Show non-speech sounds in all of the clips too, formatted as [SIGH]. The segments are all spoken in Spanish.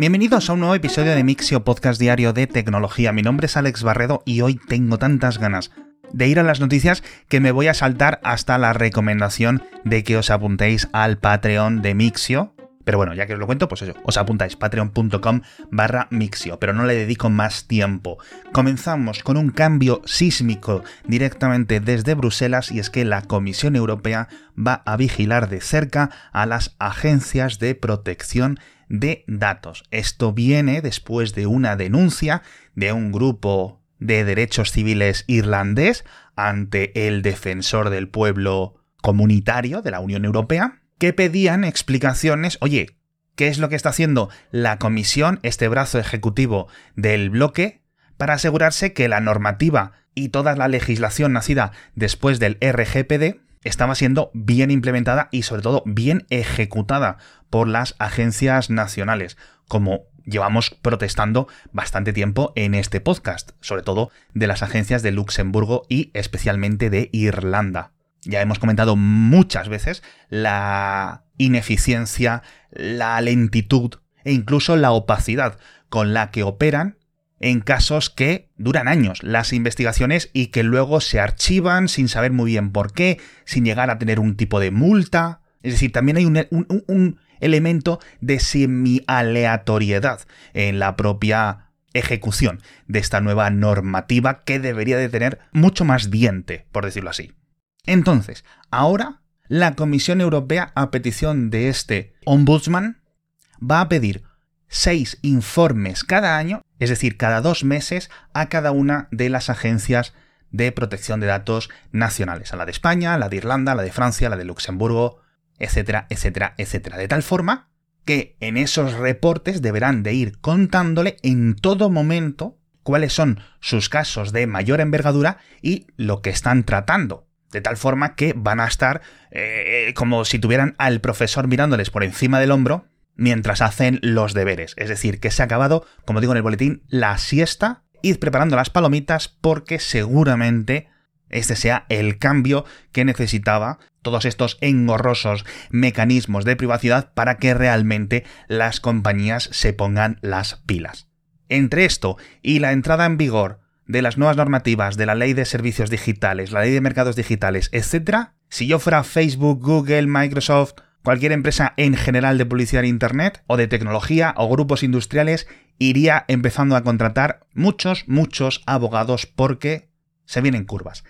Bienvenidos a un nuevo episodio de Mixio Podcast Diario de Tecnología. Mi nombre es Alex Barredo y hoy tengo tantas ganas de ir a las noticias que me voy a saltar hasta la recomendación de que os apuntéis al Patreon de Mixio. Pero bueno, ya que os lo cuento, pues eso, os apuntáis patreon.com barra Mixio, pero no le dedico más tiempo. Comenzamos con un cambio sísmico directamente desde Bruselas y es que la Comisión Europea va a vigilar de cerca a las agencias de protección de datos. Esto viene después de una denuncia de un grupo de Derechos Civiles irlandés ante el defensor del pueblo comunitario de la Unión Europea, que pedían explicaciones, oye, ¿qué es lo que está haciendo la Comisión, este brazo ejecutivo del bloque, para asegurarse que la normativa y toda la legislación nacida después del RGPD estaba siendo bien implementada y sobre todo bien ejecutada por las agencias nacionales, como llevamos protestando bastante tiempo en este podcast, sobre todo de las agencias de Luxemburgo y especialmente de Irlanda. Ya hemos comentado muchas veces la ineficiencia, la lentitud e incluso la opacidad con la que operan en casos que duran años las investigaciones y que luego se archivan sin saber muy bien por qué, sin llegar a tener un tipo de multa. Es decir, también hay un, un elemento de semi-aleatoriedad en la propia ejecución de esta nueva normativa que debería de tener mucho más diente, por decirlo así. Entonces, ahora la Comisión Europea, a petición de este ombudsman, va a pedir seis informes cada año, es decir, cada dos meses, a cada una de las agencias de protección de datos nacionales, a la de España, a la de Irlanda, a la de Francia, a la de Luxemburgo, etcétera, etcétera, etcétera. De tal forma que en esos reportes deberán de ir contándole en todo momento cuáles son sus casos de mayor envergadura y lo que están tratando. De tal forma que van a estar eh, como si tuvieran al profesor mirándoles por encima del hombro mientras hacen los deberes. Es decir, que se ha acabado, como digo en el boletín, la siesta. Id preparando las palomitas porque seguramente este sea el cambio que necesitaba todos estos engorrosos mecanismos de privacidad para que realmente las compañías se pongan las pilas. Entre esto y la entrada en vigor de las nuevas normativas de la ley de servicios digitales, la ley de mercados digitales, etc., si yo fuera Facebook, Google, Microsoft, cualquier empresa en general de publicidad en Internet o de tecnología o grupos industriales, iría empezando a contratar muchos, muchos abogados porque se vienen curvas.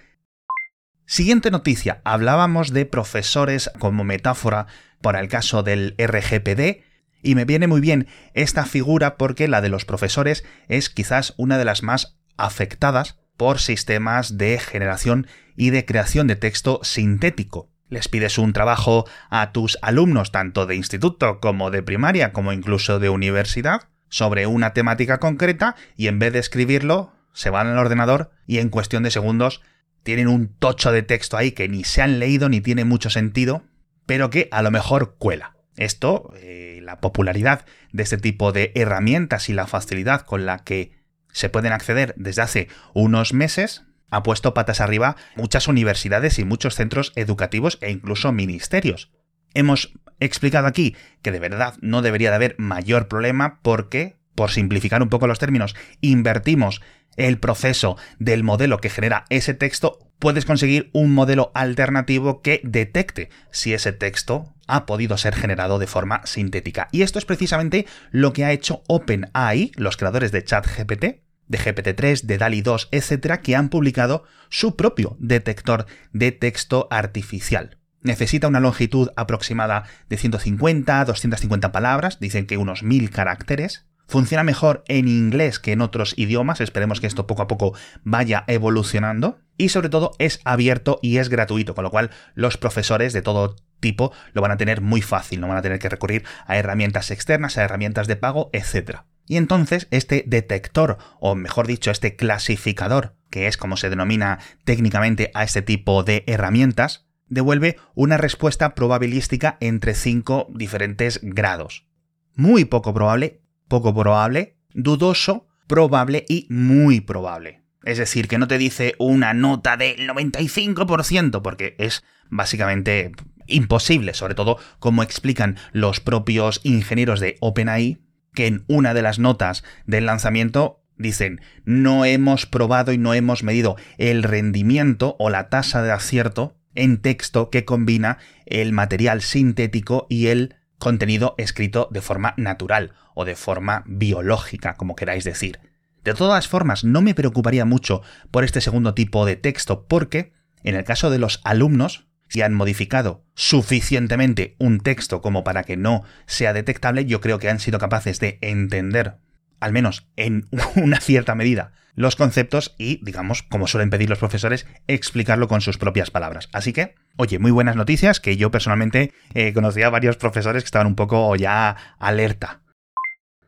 Siguiente noticia. Hablábamos de profesores como metáfora para el caso del RGPD y me viene muy bien esta figura porque la de los profesores es quizás una de las más afectadas por sistemas de generación y de creación de texto sintético. Les pides un trabajo a tus alumnos tanto de instituto como de primaria como incluso de universidad sobre una temática concreta y en vez de escribirlo se van al ordenador y en cuestión de segundos tienen un tocho de texto ahí que ni se han leído ni tiene mucho sentido, pero que a lo mejor cuela. Esto, eh, la popularidad de este tipo de herramientas y la facilidad con la que se pueden acceder desde hace unos meses, ha puesto patas arriba muchas universidades y muchos centros educativos e incluso ministerios. Hemos explicado aquí que de verdad no debería de haber mayor problema porque, por simplificar un poco los términos, invertimos el proceso del modelo que genera ese texto, puedes conseguir un modelo alternativo que detecte si ese texto ha podido ser generado de forma sintética. Y esto es precisamente lo que ha hecho OpenAI, los creadores de ChatGPT, de GPT-3, de DALI 2, etcétera, que han publicado su propio detector de texto artificial. Necesita una longitud aproximada de 150 a 250 palabras, dicen que unos 1000 caracteres, Funciona mejor en inglés que en otros idiomas, esperemos que esto poco a poco vaya evolucionando. Y sobre todo es abierto y es gratuito, con lo cual los profesores de todo tipo lo van a tener muy fácil, no van a tener que recurrir a herramientas externas, a herramientas de pago, etc. Y entonces este detector, o mejor dicho, este clasificador, que es como se denomina técnicamente a este tipo de herramientas, devuelve una respuesta probabilística entre cinco diferentes grados. Muy poco probable, poco probable, dudoso, probable y muy probable. Es decir, que no te dice una nota del 95%, porque es básicamente imposible, sobre todo como explican los propios ingenieros de OpenAI, que en una de las notas del lanzamiento dicen no hemos probado y no hemos medido el rendimiento o la tasa de acierto en texto que combina el material sintético y el contenido escrito de forma natural o de forma biológica, como queráis decir. De todas formas, no me preocuparía mucho por este segundo tipo de texto porque, en el caso de los alumnos, si han modificado suficientemente un texto como para que no sea detectable, yo creo que han sido capaces de entender, al menos en [LAUGHS] una cierta medida, los conceptos y, digamos, como suelen pedir los profesores, explicarlo con sus propias palabras. Así que, oye, muy buenas noticias, que yo personalmente eh, conocía a varios profesores que estaban un poco ya alerta.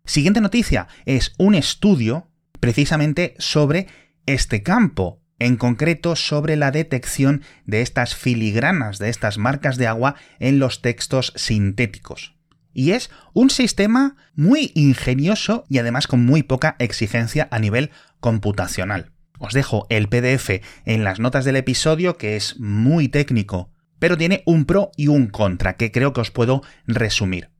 Siguiente noticia es un estudio precisamente sobre este campo, en concreto sobre la detección de estas filigranas, de estas marcas de agua en los textos sintéticos. Y es un sistema muy ingenioso y además con muy poca exigencia a nivel computacional. Os dejo el PDF en las notas del episodio que es muy técnico, pero tiene un pro y un contra que creo que os puedo resumir.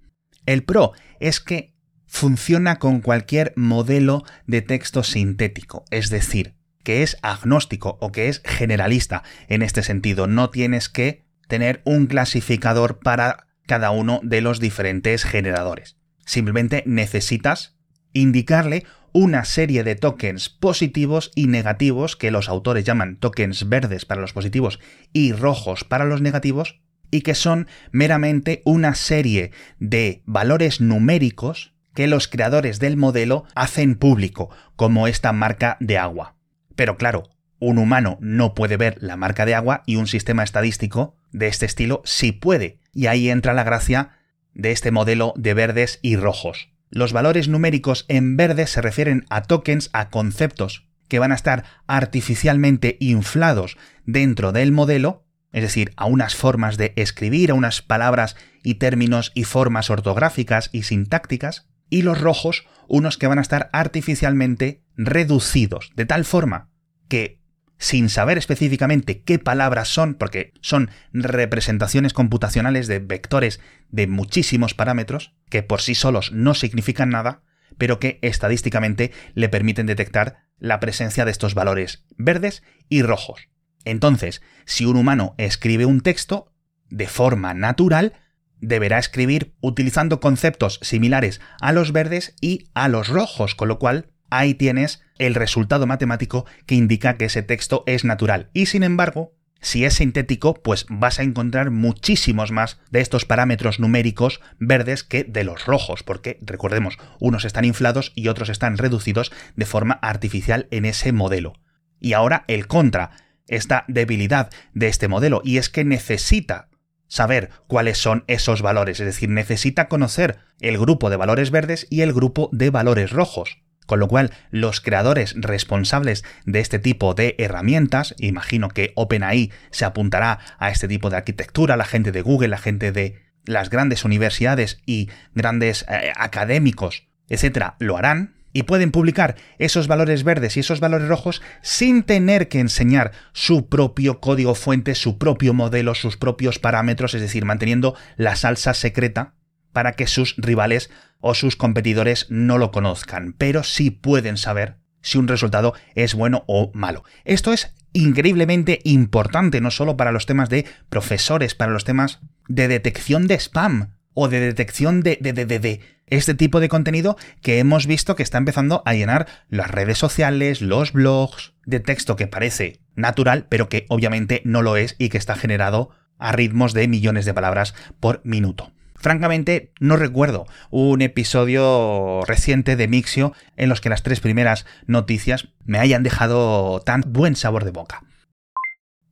El pro es que funciona con cualquier modelo de texto sintético, es decir, que es agnóstico o que es generalista en este sentido. No tienes que tener un clasificador para cada uno de los diferentes generadores. Simplemente necesitas indicarle una serie de tokens positivos y negativos que los autores llaman tokens verdes para los positivos y rojos para los negativos y que son meramente una serie de valores numéricos que los creadores del modelo hacen público, como esta marca de agua. Pero claro, un humano no puede ver la marca de agua y un sistema estadístico de este estilo sí puede. Y ahí entra la gracia de este modelo de verdes y rojos. Los valores numéricos en verde se refieren a tokens, a conceptos que van a estar artificialmente inflados dentro del modelo, es decir, a unas formas de escribir, a unas palabras y términos y formas ortográficas y sintácticas, y los rojos unos que van a estar artificialmente reducidos, de tal forma que sin saber específicamente qué palabras son, porque son representaciones computacionales de vectores de muchísimos parámetros, que por sí solos no significan nada, pero que estadísticamente le permiten detectar la presencia de estos valores verdes y rojos. Entonces, si un humano escribe un texto, de forma natural, deberá escribir utilizando conceptos similares a los verdes y a los rojos, con lo cual ahí tienes el resultado matemático que indica que ese texto es natural. Y sin embargo, si es sintético, pues vas a encontrar muchísimos más de estos parámetros numéricos verdes que de los rojos, porque recordemos, unos están inflados y otros están reducidos de forma artificial en ese modelo. Y ahora el contra, esta debilidad de este modelo, y es que necesita saber cuáles son esos valores, es decir, necesita conocer el grupo de valores verdes y el grupo de valores rojos. Con lo cual, los creadores responsables de este tipo de herramientas, imagino que OpenAI se apuntará a este tipo de arquitectura, la gente de Google, la gente de las grandes universidades y grandes eh, académicos, etcétera, lo harán, y pueden publicar esos valores verdes y esos valores rojos sin tener que enseñar su propio código fuente, su propio modelo, sus propios parámetros, es decir, manteniendo la salsa secreta para que sus rivales o sus competidores no lo conozcan, pero sí pueden saber si un resultado es bueno o malo. Esto es increíblemente importante, no solo para los temas de profesores, para los temas de detección de spam o de detección de, este tipo de contenido que hemos visto que está empezando a llenar las redes sociales, los blogs, de texto que parece natural, pero que obviamente no lo es y que está generado a ritmos de millones de palabras por minuto. Francamente, no recuerdo un episodio reciente de Mixio en los que las tres primeras noticias me hayan dejado tan buen sabor de boca.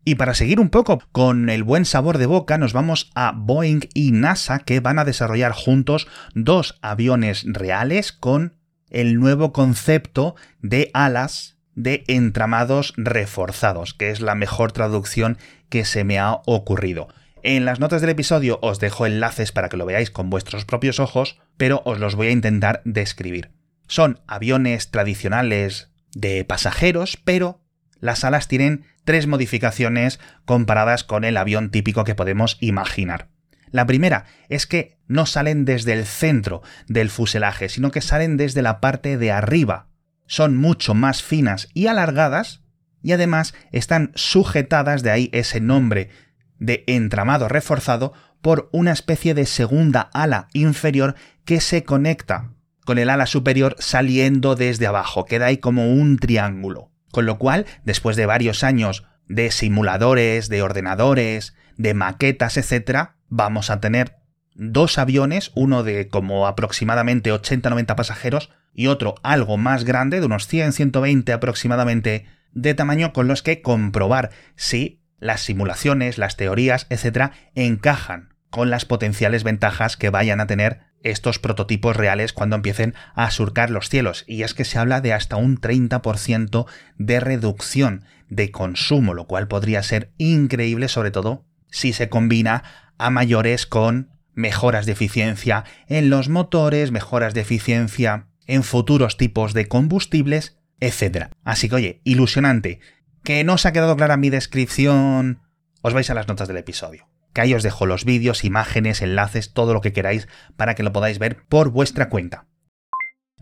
Y para seguir un poco con el buen sabor de boca, nos vamos a Boeing y NASA que van a desarrollar juntos dos aviones reales con el nuevo concepto de alas de entramados reforzados, que es la mejor traducción que se me ha ocurrido. En las notas del episodio os dejo enlaces para que lo veáis con vuestros propios ojos, pero os los voy a intentar describir. Son aviones tradicionales de pasajeros, pero las alas tienen tres modificaciones comparadas con el avión típico que podemos imaginar. La primera es que no salen desde el centro del fuselaje, sino que salen desde la parte de arriba. Son mucho más finas y alargadas y además están sujetadas, de ahí ese nombre de entramado reforzado, por una especie de segunda ala inferior que se conecta con el ala superior saliendo desde abajo, queda ahí como un triángulo. Con lo cual, después de varios años de simuladores, de ordenadores, de maquetas, etc., vamos a tener dos aviones, uno de como aproximadamente 80-90 pasajeros y otro algo más grande, de unos 100-120 aproximadamente de tamaño, con los que comprobar si las simulaciones, las teorías, etc., encajan con las potenciales ventajas que vayan a tener estos prototipos reales cuando empiecen a surcar los cielos. Y es que se habla de hasta un 30% de reducción de consumo, lo cual podría ser increíble, sobre todo si se combina a mayores con mejoras de eficiencia en los motores, mejoras de eficiencia en futuros tipos de combustibles, etc. Así que oye, ilusionante. Que no os ha quedado clara mi descripción, os vais a las notas del episodio que ahí os dejo los vídeos, imágenes, enlaces, todo lo que queráis para que lo podáis ver por vuestra cuenta.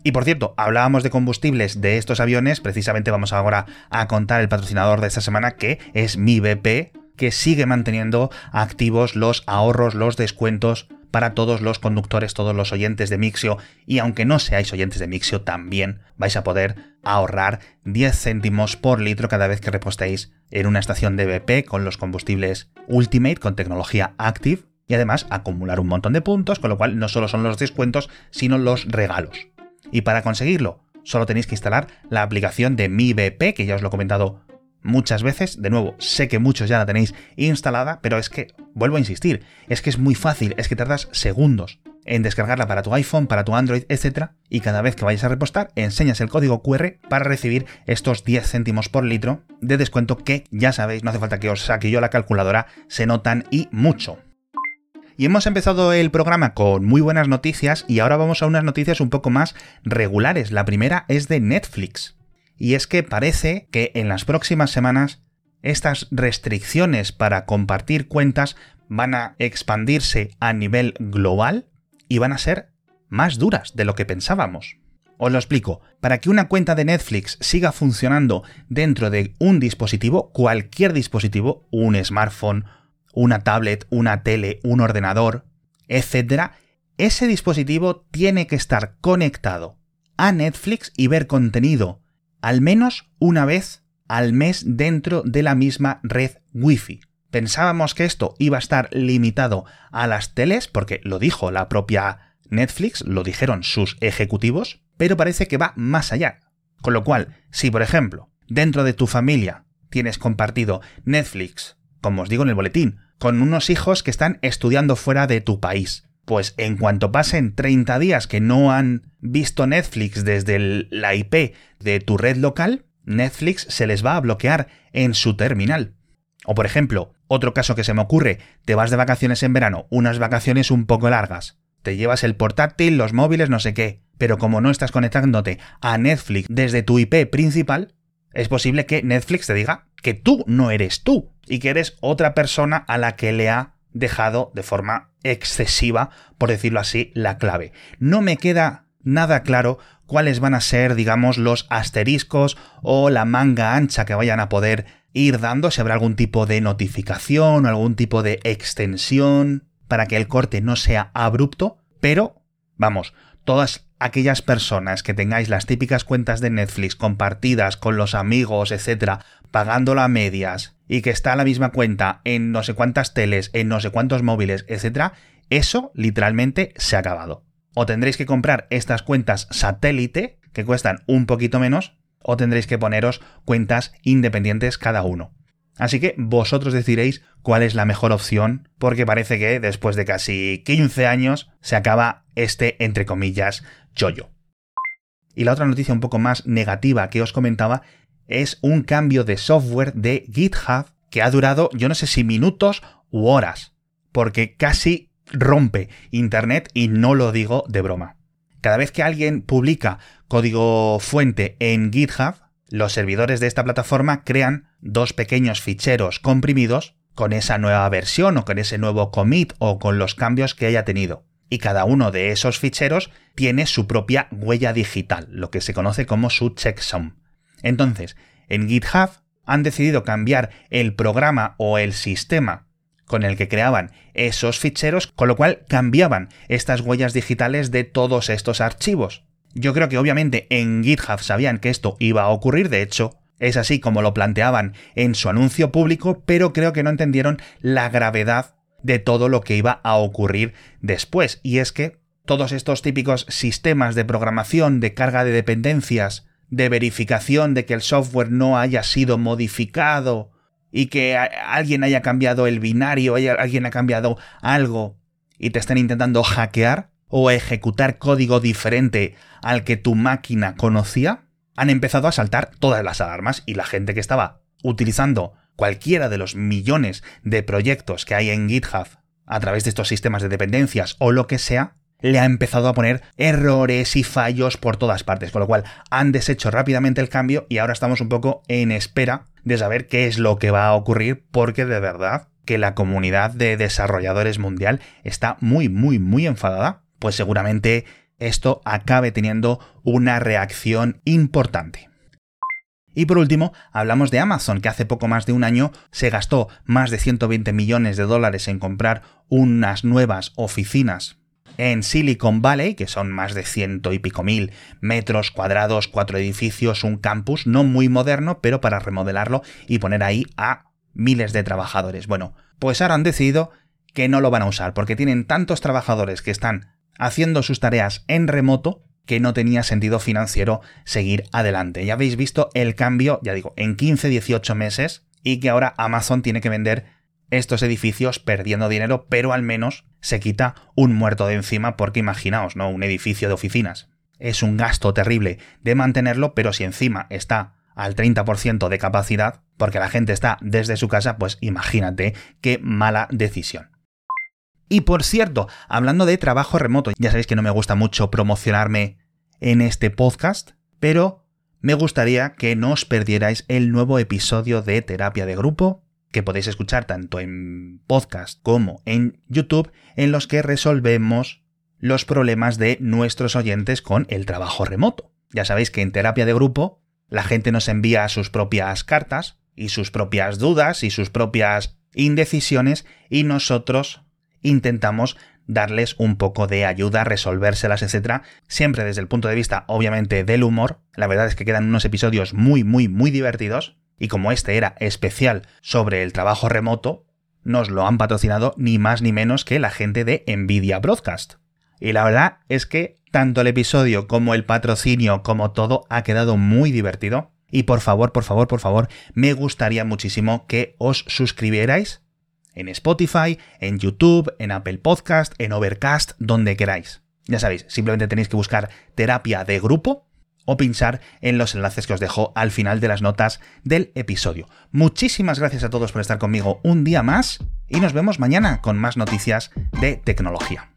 Y por cierto, hablábamos de combustibles de estos aviones, precisamente vamos ahora a contar el patrocinador de esta semana que es mi BP, que sigue manteniendo activos los ahorros, los descuentos para todos los conductores, todos los oyentes de Mixio, y aunque no seáis oyentes de Mixio, también vais a poder ahorrar 10 céntimos por litro cada vez que repostéis en una estación de BP con los combustibles Ultimate con tecnología Active y además acumular un montón de puntos, con lo cual no solo son los descuentos, sino los regalos. Y para conseguirlo, solo tenéis que instalar la aplicación de Mi BP, que ya os lo he comentado muchas veces. De nuevo, sé que muchos ya la tenéis instalada, pero es que, vuelvo a insistir, es que es muy fácil, es que tardas segundos en descargarla para tu iPhone, para tu Android, etc. Y cada vez que vayas a repostar, enseñas el código QR para recibir estos 10 céntimos por litro de descuento que, ya sabéis, no hace falta que os saque yo la calculadora, se notan y mucho. Y hemos empezado el programa con muy buenas noticias y ahora vamos a unas noticias un poco más regulares. La primera es de Netflix y es que parece que en las próximas semanas estas restricciones para compartir cuentas van a expandirse a nivel global y van a ser más duras de lo que pensábamos. Os lo explico. Para que una cuenta de Netflix siga funcionando dentro de un dispositivo, cualquier dispositivo, un smartphone, una tablet, una tele, un ordenador, etc., ese dispositivo tiene que estar conectado a Netflix y ver contenido al menos una vez al mes dentro de la misma red Wi-Fi. Pensábamos que esto iba a estar limitado a las teles, porque lo dijo la propia Netflix, lo dijeron sus ejecutivos, pero parece que va más allá. Con lo cual, si por ejemplo, dentro de tu familia tienes compartido Netflix, como os digo en el boletín, con unos hijos que están estudiando fuera de tu país, pues en cuanto pasen 30 días que no han visto Netflix desde la IP de tu red local, Netflix se les va a bloquear en su terminal. O por ejemplo, otro caso que se me ocurre, te vas de vacaciones en verano, unas vacaciones un poco largas, te llevas el portátil, los móviles, no sé qué, pero como no estás conectándote a Netflix desde tu IP principal, es posible que Netflix te diga que tú no eres tú y que eres otra persona a la que le ha dejado de forma excesiva, por decirlo así, la clave. No me queda nada claro cuáles van a ser, digamos, los asteriscos o la manga ancha que vayan a poder ir dando, si habrá algún tipo de notificación o algún tipo de extensión para que el corte no sea abrupto, pero, vamos, todas aquellas personas que tengáis las típicas cuentas de Netflix compartidas con los amigos, etcétera, pagándola a medias y que está la misma cuenta en no sé cuántas teles, en no sé cuántos móviles, etcétera, eso literalmente se ha acabado. O tendréis que comprar estas cuentas satélite, que cuestan un poquito menos, o tendréis que poneros cuentas independientes cada uno. Así que vosotros decidiréis cuál es la mejor opción, porque parece que después de casi 15 años se acaba este, entre comillas, Y la otra noticia un poco más negativa que os comentaba es un cambio de software de GitHub que ha durado yo no sé si minutos u horas, porque casi rompe Internet y no lo digo de broma. Cada vez que alguien publica código fuente en GitHub, los servidores de esta plataforma crean dos pequeños ficheros comprimidos con esa nueva versión o con ese nuevo commit o con los cambios que haya tenido. Y cada uno de esos ficheros tiene su propia huella digital, lo que se conoce como su checksum. Entonces, en GitHub han decidido cambiar el programa o el sistema con el que creaban esos ficheros, con lo cual cambiaban estas huellas digitales de todos estos archivos. Yo creo que obviamente en GitHub sabían que esto iba a ocurrir, de hecho, es así como lo planteaban en su anuncio público, pero creo que no entendieron la gravedad de todo lo que iba a ocurrir después. Y es que todos estos típicos sistemas de programación, de carga de dependencias, de verificación de que el software no haya sido modificado y que alguien haya cambiado el binario, alguien ha cambiado algo y te están intentando hackear o ejecutar código diferente al que tu máquina conocía, han empezado a saltar todas las alarmas y la gente que estaba utilizando cualquiera de los millones de proyectos que hay en GitHub a través de estos sistemas de dependencias o lo que sea, le ha empezado a poner errores y fallos por todas partes, con lo cual han deshecho rápidamente el cambio y ahora estamos un poco en espera de saber qué es lo que va a ocurrir porque de verdad que la comunidad de desarrolladores mundial está muy muy muy enfadada, pues seguramente esto acabe teniendo una reacción importante. Y por último, hablamos de Amazon, que hace poco más de un año se gastó más de 120 millones de dólares en comprar unas nuevas oficinas en Silicon Valley, que son más de ciento y pico mil metros cuadrados, cuatro edificios, un campus, no muy moderno, pero para remodelarlo y poner ahí a miles de trabajadores. Bueno, pues ahora han decidido que no lo van a usar, porque tienen tantos trabajadores que están haciendo sus tareas en remoto que no tenía sentido financiero seguir adelante. Ya habéis visto el cambio, ya digo, en 15-18 meses y que ahora Amazon tiene que vender estos edificios perdiendo dinero, pero al menos se quita un muerto de encima porque imaginaos, ¿no? Un edificio de oficinas. Es un gasto terrible de mantenerlo, pero si encima está al 30% de capacidad, porque la gente está desde su casa, pues imagínate qué mala decisión. Y por cierto, hablando de trabajo remoto, ya sabéis que no me gusta mucho promocionarme en este podcast, pero me gustaría que no os perdierais el nuevo episodio de Terapia de Grupo, que podéis escuchar tanto en podcast como en YouTube, en los que resolvemos los problemas de nuestros oyentes con el trabajo remoto. Ya sabéis que en terapia de grupo la gente nos envía sus propias cartas y sus propias dudas y sus propias indecisiones y nosotros intentamos darles un poco de ayuda, resolvérselas, etcétera, siempre desde el punto de vista obviamente del humor. La verdad es que quedan unos episodios muy muy muy divertidos y como este era especial sobre el trabajo remoto, nos lo han patrocinado ni más ni menos que la gente de Nvidia Broadcast. Y la verdad es que tanto el episodio como el patrocinio como todo ha quedado muy divertido. Y por favor, por favor, por favor, me gustaría muchísimo que os suscribierais en Spotify, en YouTube, en Apple Podcast, en Overcast, donde queráis. Ya sabéis, simplemente tenéis que buscar terapia de grupo o pinchar en los enlaces que os dejo al final de las notas del episodio. Muchísimas gracias a todos por estar conmigo un día más y nos vemos mañana con más noticias de tecnología.